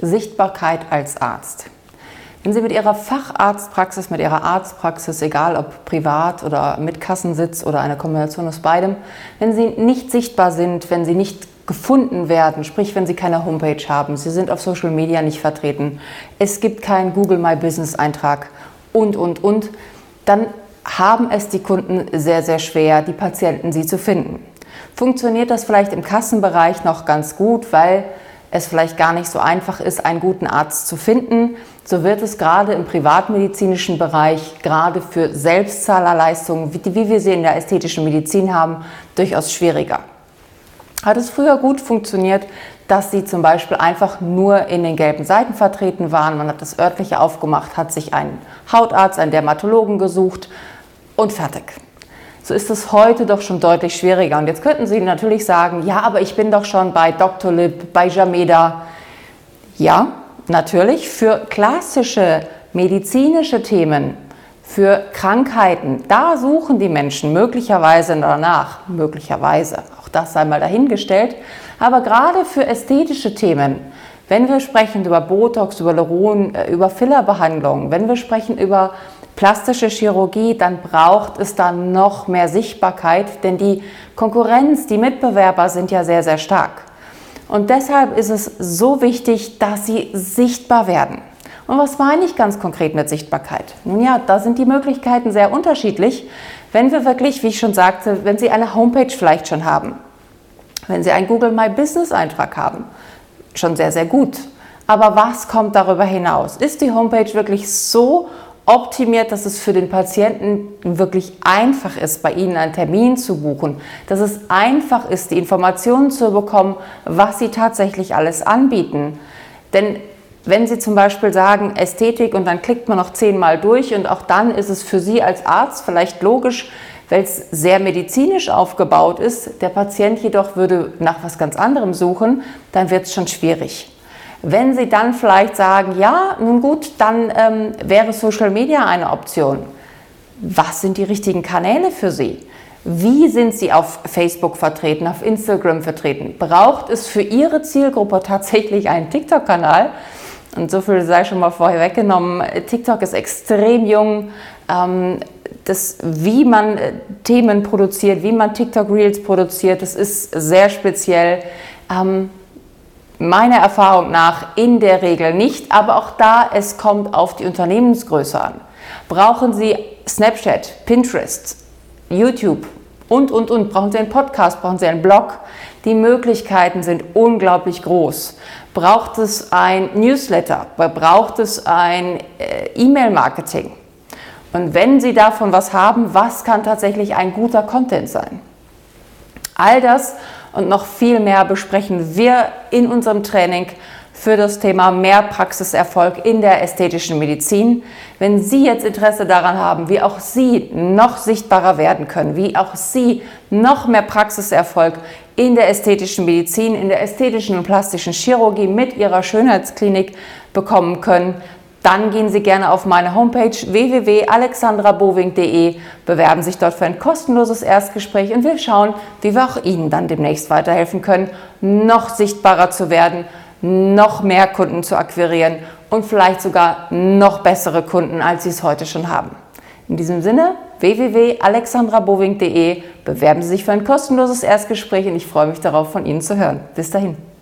Sichtbarkeit als Arzt. Wenn Sie mit Ihrer Facharztpraxis, mit Ihrer Arztpraxis, egal ob privat oder mit Kassensitz oder eine Kombination aus beidem, wenn Sie nicht sichtbar sind, wenn Sie nicht gefunden werden, sprich wenn Sie keine Homepage haben, Sie sind auf Social Media nicht vertreten, es gibt keinen Google My Business Eintrag und, und, und, dann haben es die Kunden sehr, sehr schwer, die Patienten Sie zu finden. Funktioniert das vielleicht im Kassenbereich noch ganz gut, weil es vielleicht gar nicht so einfach ist, einen guten Arzt zu finden, so wird es gerade im privatmedizinischen Bereich, gerade für Selbstzahlerleistungen, wie, wir sie in der ästhetischen Medizin haben, durchaus schwieriger hat es früher gut funktioniert, dass sie zum Beispiel einfach nur in den gelben Seiten vertreten waren. Man hat das örtliche aufgemacht, hat sich einen Hautarzt, einen Dermatologen gesucht und fertig. So ist es heute doch schon deutlich schwieriger. Und jetzt könnten Sie natürlich sagen, ja, aber ich bin doch schon bei Dr. Lip, bei Jameda. Ja, natürlich, für klassische medizinische Themen, für Krankheiten, da suchen die Menschen möglicherweise danach, möglicherweise, auch das sei mal dahingestellt. Aber gerade für ästhetische Themen, wenn wir sprechen über Botox, über Luron, äh, über Fillerbehandlung, wenn wir sprechen über plastische Chirurgie, dann braucht es da noch mehr Sichtbarkeit, denn die Konkurrenz, die Mitbewerber sind ja sehr, sehr stark. Und deshalb ist es so wichtig, dass sie sichtbar werden. Und was meine ich ganz konkret mit Sichtbarkeit? Nun ja, da sind die Möglichkeiten sehr unterschiedlich. Wenn wir wirklich, wie ich schon sagte, wenn Sie eine Homepage vielleicht schon haben, wenn Sie einen Google My Business Eintrag haben, schon sehr, sehr gut. Aber was kommt darüber hinaus? Ist die Homepage wirklich so optimiert, dass es für den Patienten wirklich einfach ist, bei Ihnen einen Termin zu buchen, dass es einfach ist, die Informationen zu bekommen, was Sie tatsächlich alles anbieten. Denn wenn Sie zum Beispiel sagen Ästhetik und dann klickt man noch zehnmal durch und auch dann ist es für Sie als Arzt vielleicht logisch, weil es sehr medizinisch aufgebaut ist, der Patient jedoch würde nach was ganz anderem suchen, dann wird es schon schwierig. Wenn Sie dann vielleicht sagen, ja, nun gut, dann ähm, wäre Social Media eine Option. Was sind die richtigen Kanäle für Sie? Wie sind Sie auf Facebook vertreten, auf Instagram vertreten? Braucht es für Ihre Zielgruppe tatsächlich einen TikTok-Kanal? Und so viel sei schon mal vorher weggenommen. TikTok ist extrem jung. Ähm, das, wie man äh, Themen produziert, wie man TikTok Reels produziert, das ist sehr speziell. Ähm, meiner Erfahrung nach in der Regel nicht, aber auch da, es kommt auf die Unternehmensgröße an. Brauchen Sie Snapchat, Pinterest, YouTube und, und, und, brauchen Sie einen Podcast, brauchen Sie einen Blog. Die Möglichkeiten sind unglaublich groß. Braucht es ein Newsletter? Braucht es ein äh, E-Mail-Marketing? Und wenn Sie davon was haben, was kann tatsächlich ein guter Content sein? All das und noch viel mehr besprechen wir in unserem Training für das Thema mehr Praxiserfolg in der ästhetischen Medizin. Wenn Sie jetzt Interesse daran haben, wie auch Sie noch sichtbarer werden können, wie auch Sie noch mehr Praxiserfolg in der ästhetischen Medizin, in der ästhetischen und plastischen Chirurgie mit Ihrer Schönheitsklinik bekommen können, dann gehen Sie gerne auf meine Homepage www.alexandraboving.de, bewerben sich dort für ein kostenloses Erstgespräch und wir schauen, wie wir auch Ihnen dann demnächst weiterhelfen können, noch sichtbarer zu werden noch mehr Kunden zu akquirieren und vielleicht sogar noch bessere Kunden, als sie es heute schon haben. In diesem Sinne, www.alexandraboving.de bewerben Sie sich für ein kostenloses Erstgespräch und ich freue mich darauf, von Ihnen zu hören. Bis dahin.